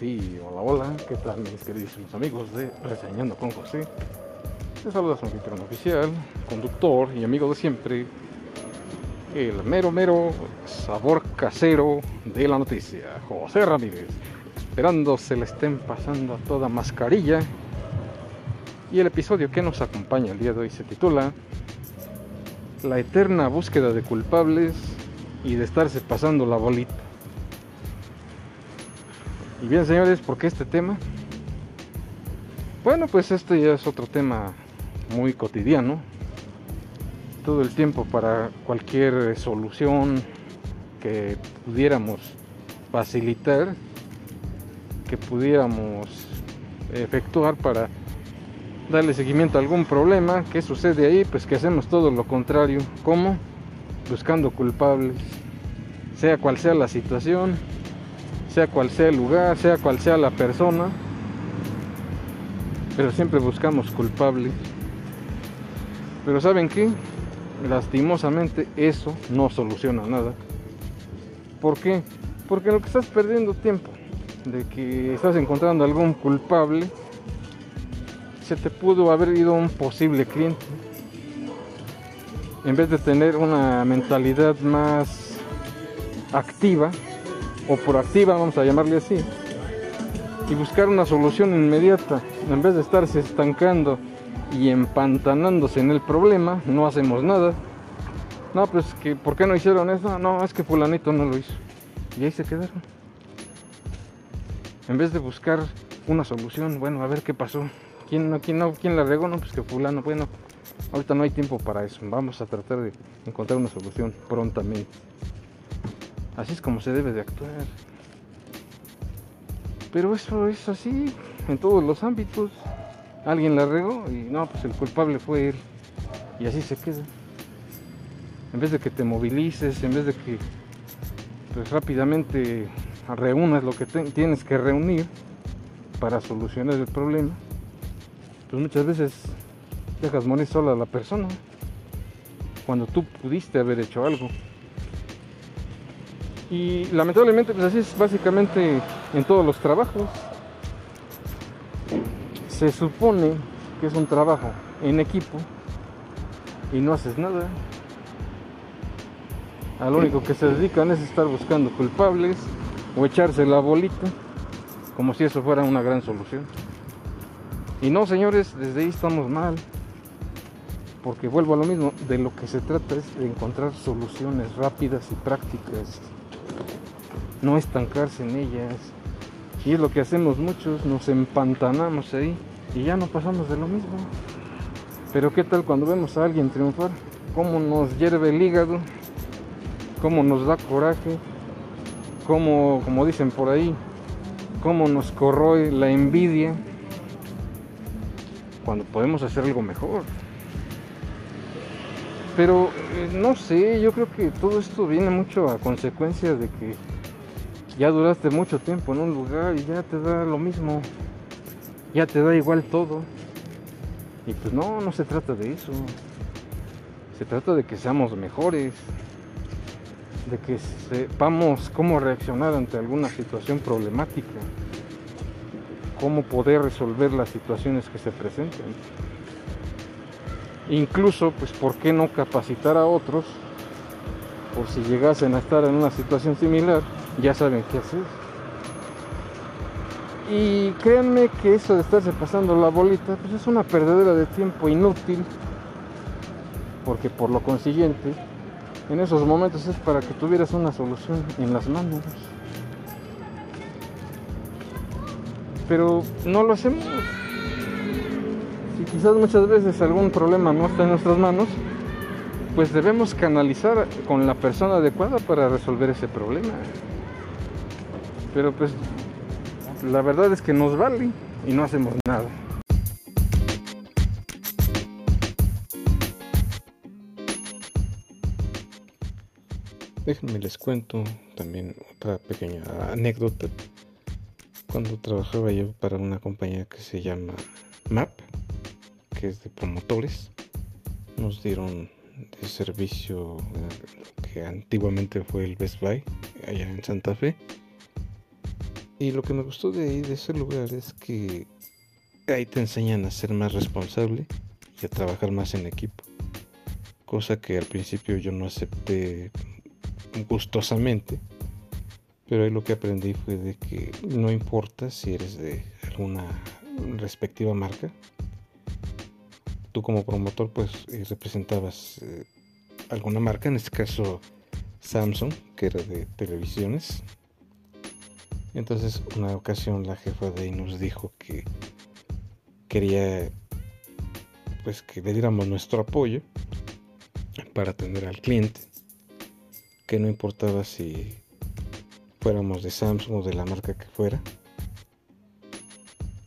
sí, hola, hola, ¿qué tal mis queridísimos amigos de Reseñando con José? Les saluda su anfitrión oficial, conductor y amigo de siempre, el mero mero sabor casero de la noticia, José Ramírez, esperando se le estén pasando a toda mascarilla. Y el episodio que nos acompaña el día de hoy se titula La eterna búsqueda de culpables y de estarse pasando la bolita. Y bien, señores, ¿por qué este tema? Bueno, pues este ya es otro tema muy cotidiano. Todo el tiempo para cualquier solución que pudiéramos facilitar, que pudiéramos efectuar para darle seguimiento a algún problema. ¿Qué sucede ahí? Pues que hacemos todo lo contrario. ¿Cómo? Buscando culpables. Sea cual sea la situación, sea cual sea el lugar, sea cual sea la persona, pero siempre buscamos culpables. Pero ¿saben qué? Lastimosamente eso no soluciona nada. ¿Por qué? Porque lo que estás perdiendo tiempo de que estás encontrando algún culpable, se te pudo haber ido un posible cliente. En vez de tener una mentalidad más activa, o proactiva, vamos a llamarle así, y buscar una solución inmediata, en vez de estarse estancando y empantanándose en el problema, no hacemos nada. No, pues que ¿por qué no hicieron eso? No, es que fulanito no lo hizo. Y ahí se quedaron. En vez de buscar una solución, bueno, a ver qué pasó. ¿Quién no, quién no, quién la regó? No, pues que fulano, bueno, ahorita no hay tiempo para eso. Vamos a tratar de encontrar una solución prontamente. Así es como se debe de actuar. Pero eso es así en todos los ámbitos. Alguien la regó y no, pues el culpable fue él. Y así se queda. En vez de que te movilices, en vez de que pues rápidamente reúnas lo que tienes que reunir para solucionar el problema, pues muchas veces dejas morir sola a la persona cuando tú pudiste haber hecho algo. Y lamentablemente pues así es básicamente en todos los trabajos. Se supone que es un trabajo en equipo y no haces nada. A lo único que se dedican es estar buscando culpables o echarse la bolita como si eso fuera una gran solución. Y no, señores, desde ahí estamos mal. Porque vuelvo a lo mismo, de lo que se trata es de encontrar soluciones rápidas y prácticas no estancarse en ellas. Y es lo que hacemos muchos, nos empantanamos ahí y ya no pasamos de lo mismo. Pero qué tal cuando vemos a alguien triunfar, cómo nos hierve el hígado, cómo nos da coraje, cómo, como dicen por ahí, cómo nos corroe la envidia, cuando podemos hacer algo mejor. Pero eh, no sé, yo creo que todo esto viene mucho a consecuencia de que ya duraste mucho tiempo en un lugar y ya te da lo mismo, ya te da igual todo. Y pues no, no se trata de eso. Se trata de que seamos mejores, de que sepamos cómo reaccionar ante alguna situación problemática, cómo poder resolver las situaciones que se presenten. Incluso, pues, ¿por qué no capacitar a otros por si llegasen a estar en una situación similar? Ya saben qué hacer. Y créanme que eso de estarse pasando la bolita, pues es una perdedera de tiempo inútil, porque por lo consiguiente, en esos momentos es para que tuvieras una solución en las manos. Pero no lo hacemos. Si quizás muchas veces algún problema no está en nuestras manos, pues debemos canalizar con la persona adecuada para resolver ese problema. Pero pues la verdad es que nos vale y no hacemos nada. Déjenme les cuento también otra pequeña anécdota. Cuando trabajaba yo para una compañía que se llama MAP, que es de promotores, nos dieron de servicio eh, lo que antiguamente fue el Best Buy allá en Santa Fe Y lo que me gustó de de ese lugar, es que ahí te enseñan a ser más responsable y a trabajar más en equipo. Cosa que al principio yo no acepté gustosamente. Pero ahí lo que aprendí fue de que no importa si eres de alguna respectiva marca. Tú como promotor pues eh, representabas eh, alguna marca, en este caso Samsung, que era de televisiones. Entonces una ocasión la jefa de ahí nos dijo que quería pues que le diéramos nuestro apoyo para atender al cliente que no importaba si fuéramos de Samsung o de la marca que fuera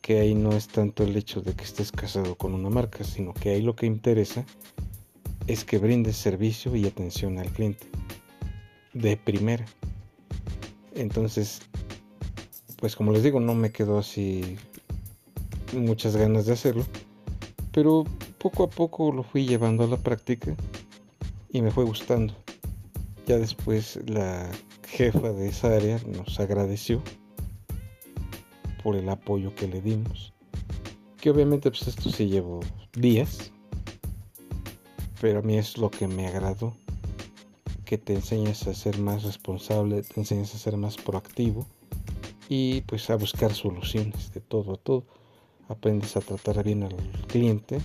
que ahí no es tanto el hecho de que estés casado con una marca sino que ahí lo que interesa es que brindes servicio y atención al cliente de primera. Entonces pues como les digo no me quedó así muchas ganas de hacerlo, pero poco a poco lo fui llevando a la práctica y me fue gustando. Ya después la jefa de esa área nos agradeció por el apoyo que le dimos. Que obviamente pues esto sí llevó días, pero a mí es lo que me agradó. Que te enseñas a ser más responsable, te enseñas a ser más proactivo y pues a buscar soluciones de todo a todo aprendes a tratar bien al cliente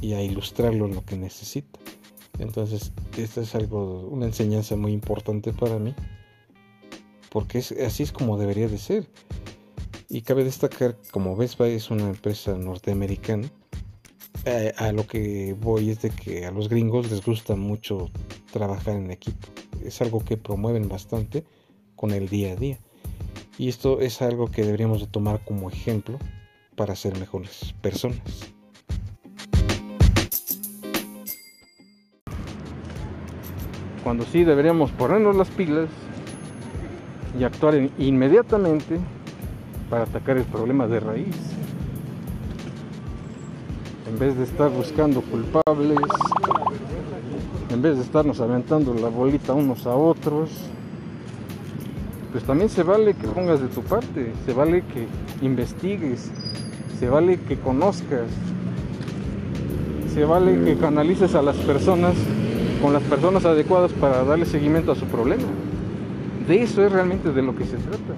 y a ilustrarlo en lo que necesita. Entonces, esta es algo, una enseñanza muy importante para mí, porque es, así es como debería de ser. Y cabe destacar, como Vespa es una empresa norteamericana, eh, a lo que voy es de que a los gringos les gusta mucho trabajar en equipo. Es algo que promueven bastante con el día a día. Y esto es algo que deberíamos de tomar como ejemplo para ser mejores personas. Cuando sí deberíamos ponernos las pilas y actuar inmediatamente para atacar el problema de raíz. En vez de estar buscando culpables, en vez de estarnos aventando la bolita unos a otros, pues también se vale que pongas de tu parte, se vale que investigues, se vale que conozcas, se vale que canalices a las personas con las personas adecuadas para darle seguimiento a su problema. De eso es realmente de lo que se trata.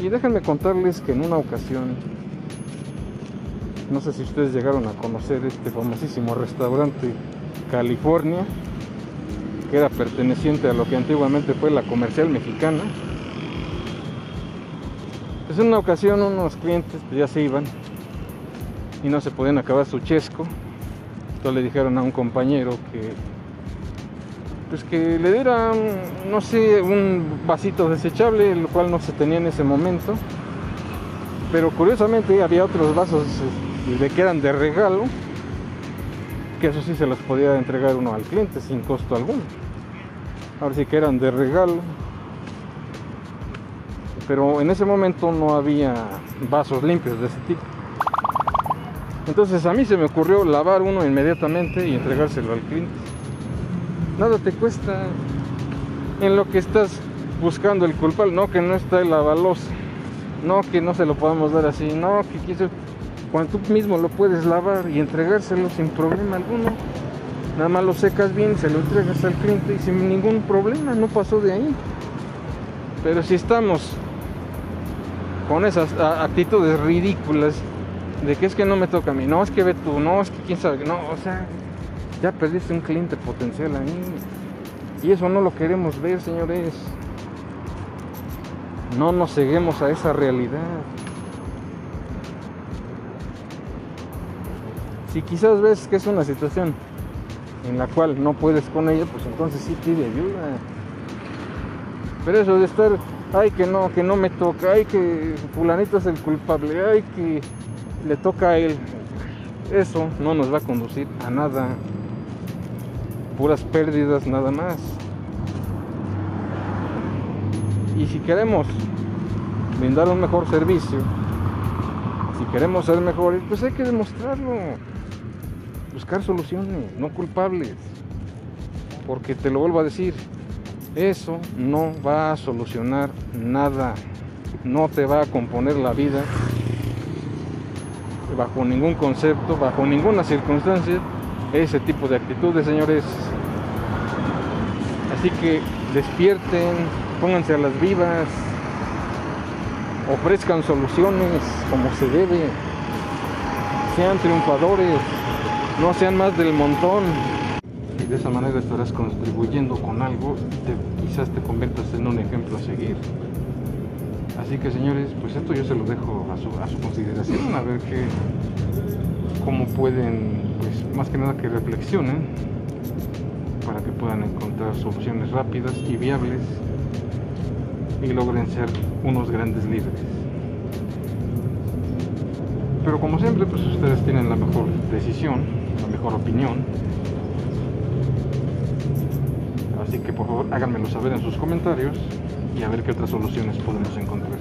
Y déjenme contarles que en una ocasión, no sé si ustedes llegaron a conocer este famosísimo restaurante California, que era perteneciente a lo que antiguamente fue la comercial mexicana. Pues en una ocasión unos clientes pues, ya se iban y no se podían acabar su chesco. Entonces le dijeron a un compañero que pues que le diera no sé, un vasito desechable, el cual no se tenía en ese momento. Pero curiosamente había otros vasos eh, de que eran de regalo, que eso sí se los podía entregar uno al cliente sin costo alguno. Ahora sí que eran de regalo pero en ese momento no había vasos limpios de ese tipo. Entonces a mí se me ocurrió lavar uno inmediatamente y entregárselo al cliente. Nada te cuesta en lo que estás buscando el culpable, no que no está el lavalosa, no que no se lo podamos dar así, no que quise cuando tú mismo lo puedes lavar y entregárselo sin problema alguno. Nada más lo secas bien, se lo entregas al cliente y sin ningún problema, no pasó de ahí. Pero si estamos con esas actitudes ridículas de que es que no me toca a mí, no es que ve tú, no es que quién sabe, no, o sea, ya perdiste un cliente potencial ahí. Y eso no lo queremos ver, señores. No nos seguimos a esa realidad. Si quizás ves que es una situación en la cual no puedes con ella, pues entonces sí pide ayuda. Pero eso de estar ay que no, que no me toca, ay que fulanito es el culpable, ay que le toca a él. Eso no nos va a conducir a nada. Puras pérdidas nada más. Y si queremos brindar un mejor servicio, si queremos ser mejores, pues hay que demostrarlo. Buscar soluciones, no culpables. Porque te lo vuelvo a decir, Eso no va a solucionar nada. No te va a componer la vida bajo ningún concepto, bajo ninguna circunstancia, ese tipo de actitudes, señores. Así que despierten, pónganse a las vivas, ofrezcan soluciones como se debe, sean triunfadores, no sean más del montón. Y de esa manera estarás contribuyendo con algo, te, quizás te conviertas en un ejemplo a seguir. Así que señores, pues esto yo se lo dejo a su, a su consideración, a ver qué, cómo pueden, pues más que nada que reflexionen para que puedan encontrar soluciones rápidas y viables y logren ser unos grandes líderes. Pero como siempre, pues ustedes tienen la mejor decisión, la mejor opinión. Así que por favor háganmelo saber en sus comentarios y a ver qué otras soluciones podemos encontrar.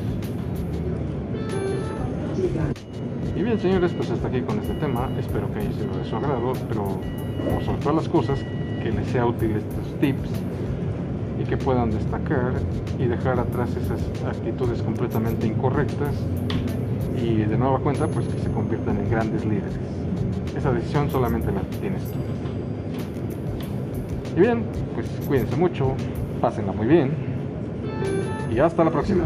Y bien señores, pues hasta aquí con este tema, espero que haya sido de su agrado, pero como sobre todas las cosas, que les sea útil estos tips y que puedan destacar y dejar atrás esas actitudes completamente incorrectas y de nueva cuenta pues que se conviertan en grandes líderes. Esa decisión solamente la tienes tú. Y bien, pues cuídense mucho, pásenla muy bien y hasta la próxima.